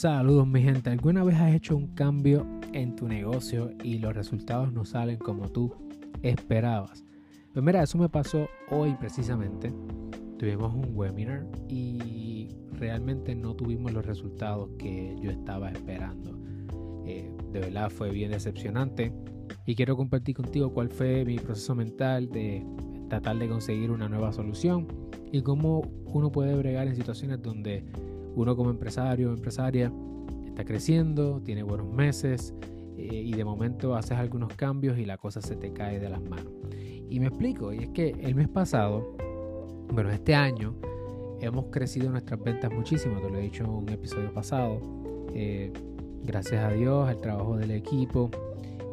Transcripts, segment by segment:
Saludos mi gente, ¿alguna vez has hecho un cambio en tu negocio y los resultados no salen como tú esperabas? Pues mira, eso me pasó hoy precisamente. Tuvimos un webinar y realmente no tuvimos los resultados que yo estaba esperando. Eh, de verdad fue bien decepcionante y quiero compartir contigo cuál fue mi proceso mental de tratar de conseguir una nueva solución y cómo uno puede bregar en situaciones donde uno como empresario o empresaria está creciendo, tiene buenos meses eh, y de momento haces algunos cambios y la cosa se te cae de las manos. Y me explico, y es que el mes pasado, bueno, este año, hemos crecido nuestras ventas muchísimo, te lo he dicho en un episodio pasado. Eh, gracias a Dios, al trabajo del equipo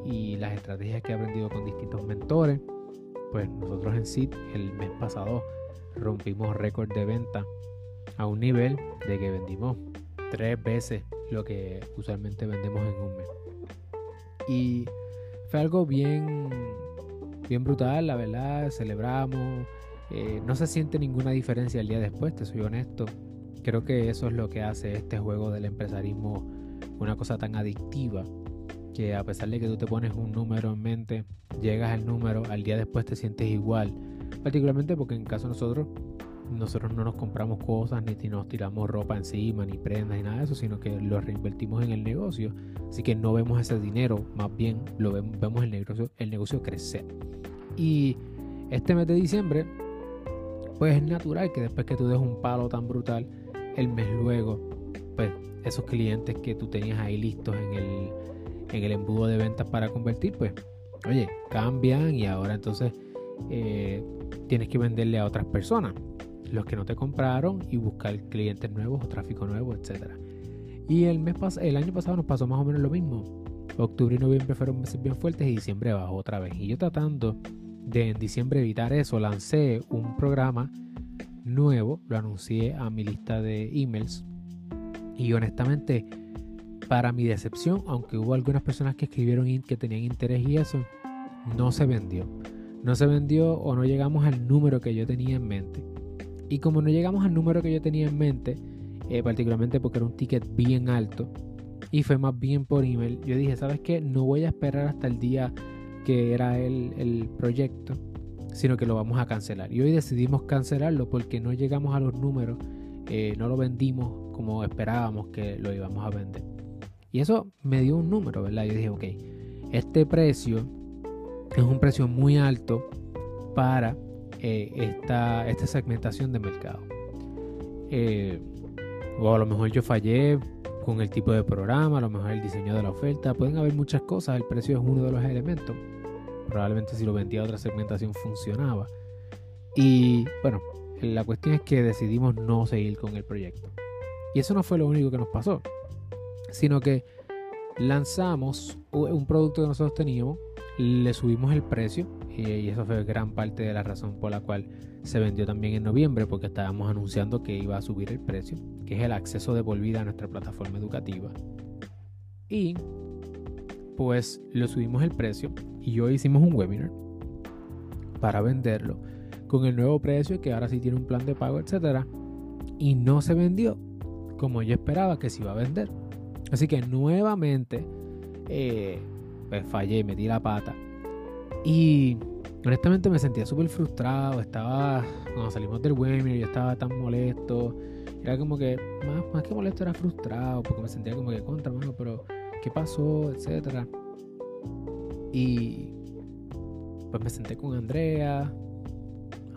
y las estrategias que he aprendido con distintos mentores, pues nosotros en SIT el mes pasado rompimos récord de venta a un nivel de que vendimos tres veces lo que usualmente vendemos en un mes. Y fue algo bien, bien brutal, la verdad, celebramos. Eh, no se siente ninguna diferencia el día después, te soy honesto. Creo que eso es lo que hace este juego del empresarismo una cosa tan adictiva que a pesar de que tú te pones un número en mente, llegas al número, al día después te sientes igual. Particularmente porque en caso de nosotros nosotros no nos compramos cosas, ni nos tiramos ropa encima, ni prendas, ni nada de eso, sino que lo reinvertimos en el negocio. Así que no vemos ese dinero, más bien lo vemos, el negocio, el negocio crecer. Y este mes de diciembre, pues es natural que después que tú des un palo tan brutal, el mes luego, pues esos clientes que tú tenías ahí listos en el, en el embudo de ventas para convertir, pues, oye, cambian y ahora entonces eh, tienes que venderle a otras personas los que no te compraron y buscar clientes nuevos o tráfico nuevo, etc. Y el, mes el año pasado nos pasó más o menos lo mismo. Octubre y noviembre fueron meses bien fuertes y diciembre bajó otra vez. Y yo tratando de en diciembre evitar eso, lancé un programa nuevo, lo anuncié a mi lista de emails. Y honestamente, para mi decepción, aunque hubo algunas personas que escribieron que tenían interés y eso, no se vendió. No se vendió o no llegamos al número que yo tenía en mente. Y como no llegamos al número que yo tenía en mente, eh, particularmente porque era un ticket bien alto y fue más bien por email, yo dije, ¿sabes qué? No voy a esperar hasta el día que era el, el proyecto, sino que lo vamos a cancelar. Y hoy decidimos cancelarlo porque no llegamos a los números, eh, no lo vendimos como esperábamos que lo íbamos a vender. Y eso me dio un número, ¿verdad? Yo dije, ok, este precio es un precio muy alto para eh, esta, esta, segmentación de mercado. Eh, o a lo mejor yo fallé con el tipo de programa, a lo mejor el diseño de la oferta, pueden haber muchas cosas, el precio es uno de los elementos. Probablemente si lo vendía otra segmentación funcionaba. Y bueno, la cuestión es que decidimos no seguir con el proyecto. Y eso no fue lo único que nos pasó, sino que lanzamos un producto que nosotros teníamos, le subimos el precio y eso fue gran parte de la razón por la cual se vendió también en noviembre porque estábamos anunciando que iba a subir el precio, que es el acceso de por vida a nuestra plataforma educativa. Y pues lo subimos el precio y hoy hicimos un webinar para venderlo con el nuevo precio que ahora sí tiene un plan de pago, etcétera, y no se vendió como yo esperaba que se iba a vender. Así que nuevamente eh, pues fallé, metí la pata y honestamente me sentía súper frustrado. Estaba, cuando salimos del webinar, yo estaba tan molesto. Era como que, más, más que molesto, era frustrado. Porque me sentía como que contra, mano, pero ¿qué pasó? Etcétera. Y pues me senté con Andrea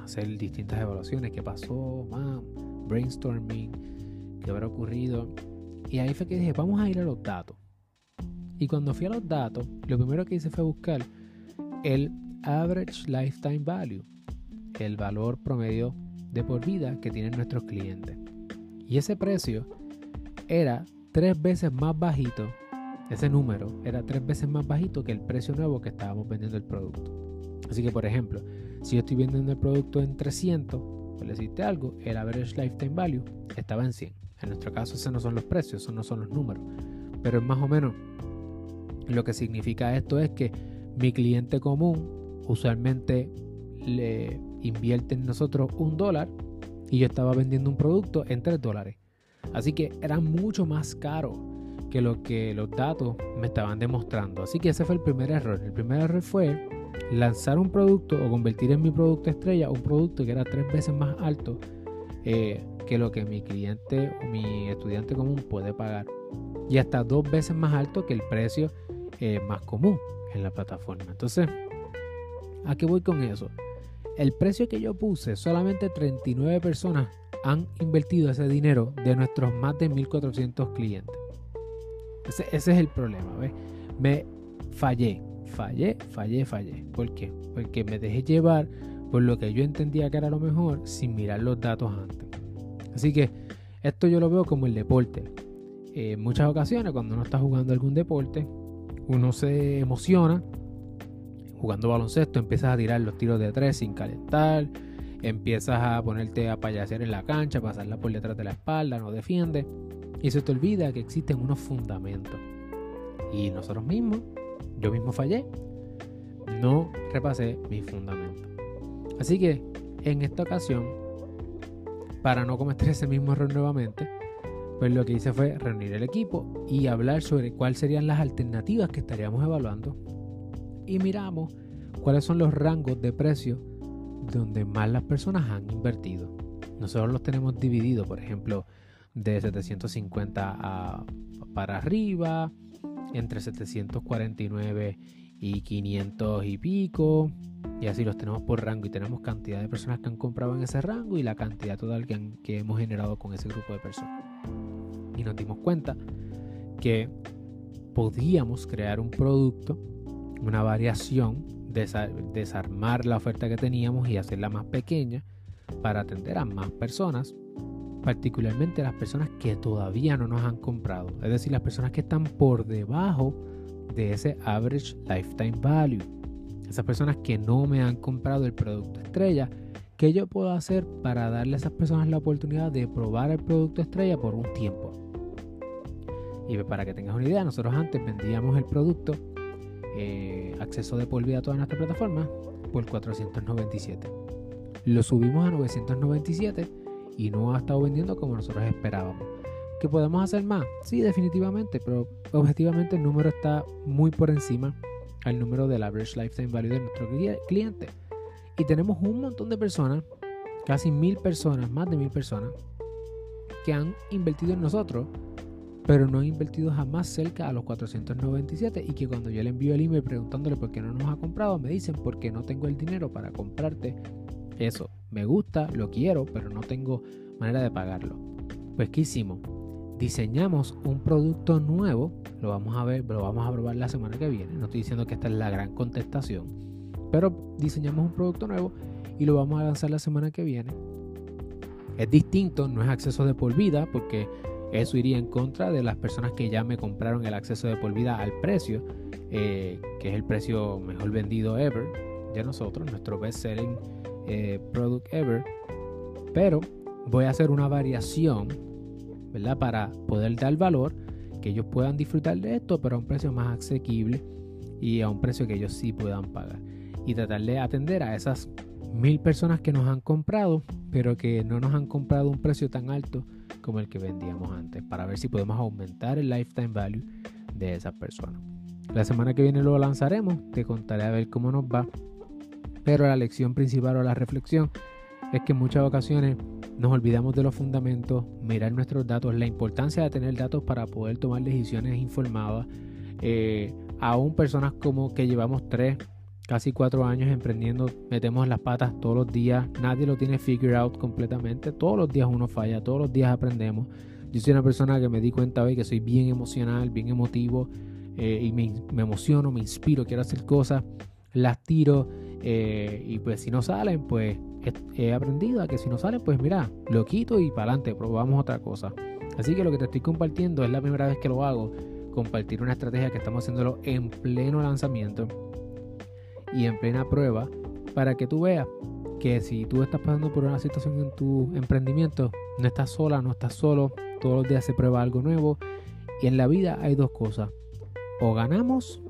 hacer distintas evaluaciones. ¿Qué pasó? Más brainstorming. ¿Qué habrá ocurrido? Y ahí fue que dije, vamos a ir a los datos. Y cuando fui a los datos, lo primero que hice fue buscar el average lifetime value, el valor promedio de por vida que tienen nuestros clientes. Y ese precio era tres veces más bajito, ese número era tres veces más bajito que el precio nuevo que estábamos vendiendo el producto. Así que, por ejemplo, si yo estoy vendiendo el producto en 300, por decirte algo, el average lifetime value estaba en 100. En nuestro caso, esos no son los precios, esos no son los números. Pero más o menos lo que significa esto es que mi cliente común usualmente le invierte en nosotros un dólar y yo estaba vendiendo un producto en tres dólares. Así que era mucho más caro que lo que los datos me estaban demostrando. Así que ese fue el primer error. El primer error fue lanzar un producto o convertir en mi producto estrella un producto que era tres veces más alto eh, que lo que mi cliente o mi estudiante común puede pagar. Y hasta dos veces más alto que el precio eh, más común en la plataforma. Entonces, ¿a qué voy con eso? El precio que yo puse, solamente 39 personas han invertido ese dinero de nuestros más de 1400 clientes. Ese, es el problema, ¿ves? Me fallé, fallé, fallé, fallé. ¿Por qué? Porque me dejé llevar por lo que yo entendía que era lo mejor sin mirar los datos antes. Así que esto yo lo veo como el deporte. en muchas ocasiones cuando uno está jugando algún deporte, uno se emociona. Jugando baloncesto empiezas a tirar los tiros de tres sin calentar empiezas a ponerte a payasear en la cancha, pasarla por detrás de la espalda, no defiende y se te olvida que existen unos fundamentos. Y nosotros mismos, yo mismo fallé, no repasé mis fundamentos. Así que en esta ocasión, para no cometer ese mismo error nuevamente, pues lo que hice fue reunir el equipo y hablar sobre cuáles serían las alternativas que estaríamos evaluando y miramos cuáles son los rangos de precio donde más las personas han invertido. Nosotros los tenemos divididos, por ejemplo, de 750 a, para arriba, entre 749 y 500 y pico. Y así los tenemos por rango y tenemos cantidad de personas que han comprado en ese rango y la cantidad total que, que hemos generado con ese grupo de personas. Y nos dimos cuenta que podíamos crear un producto, una variación desarmar la oferta que teníamos y hacerla más pequeña para atender a más personas, particularmente las personas que todavía no nos han comprado, es decir, las personas que están por debajo de ese average lifetime value, esas personas que no me han comprado el producto estrella, ¿qué yo puedo hacer para darle a esas personas la oportunidad de probar el producto estrella por un tiempo? Y para que tengas una idea, nosotros antes vendíamos el producto eh, acceso de por vida a toda nuestra plataforma por 497. Lo subimos a 997 y no ha estado vendiendo como nosotros esperábamos. ¿Que podemos hacer más? Sí, definitivamente, pero objetivamente el número está muy por encima al número del average lifetime value de nuestro cliente. Y tenemos un montón de personas, casi mil personas, más de mil personas, que han invertido en nosotros pero no han invertido jamás cerca a los 497 y que cuando yo le envío el email preguntándole por qué no nos ha comprado, me dicen porque no tengo el dinero para comprarte eso. Me gusta, lo quiero, pero no tengo manera de pagarlo. Pues ¿qué hicimos? Diseñamos un producto nuevo, lo vamos a ver, lo vamos a probar la semana que viene. No estoy diciendo que esta es la gran contestación, pero diseñamos un producto nuevo y lo vamos a lanzar la semana que viene. Es distinto, no es acceso de por vida, porque eso iría en contra de las personas que ya me compraron el acceso de por vida al precio, eh, que es el precio mejor vendido ever de nosotros, nuestro best selling eh, product ever. Pero voy a hacer una variación, ¿verdad? Para poder dar valor, que ellos puedan disfrutar de esto, pero a un precio más asequible y a un precio que ellos sí puedan pagar. Y tratar de atender a esas mil personas que nos han comprado, pero que no nos han comprado un precio tan alto como el que vendíamos antes, para ver si podemos aumentar el lifetime value de esas personas. La semana que viene lo lanzaremos, te contaré a ver cómo nos va. Pero la lección principal o la reflexión es que en muchas ocasiones nos olvidamos de los fundamentos, mirar nuestros datos, la importancia de tener datos para poder tomar decisiones informadas. Eh, aún personas como que llevamos tres casi cuatro años emprendiendo, metemos las patas todos los días, nadie lo tiene figured out completamente, todos los días uno falla, todos los días aprendemos. Yo soy una persona que me di cuenta hoy que soy bien emocional, bien emotivo eh, y me, emociono, me inspiro, quiero hacer cosas, las tiro eh, y pues si no salen, pues he, aprendido a que si no salen, pues mira, lo quito y para adelante, probamos otra cosa. Así que lo que te estoy compartiendo es la primera vez que lo hago, compartir una estrategia que estamos haciéndolo en pleno lanzamiento y en plena prueba para que tú veas que si tú estás pasando por una situación en tu emprendimiento, no estás sola, no estás solo, todos los días se prueba algo nuevo y en la vida hay dos cosas, o ganamos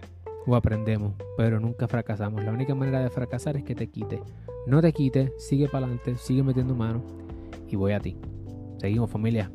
o aprendemos, pero nunca fracasamos. La única manera de fracasar es que te quite. No te quite, sigue para adelante, sigue metiendo mano y voy a ti. Seguimos familia.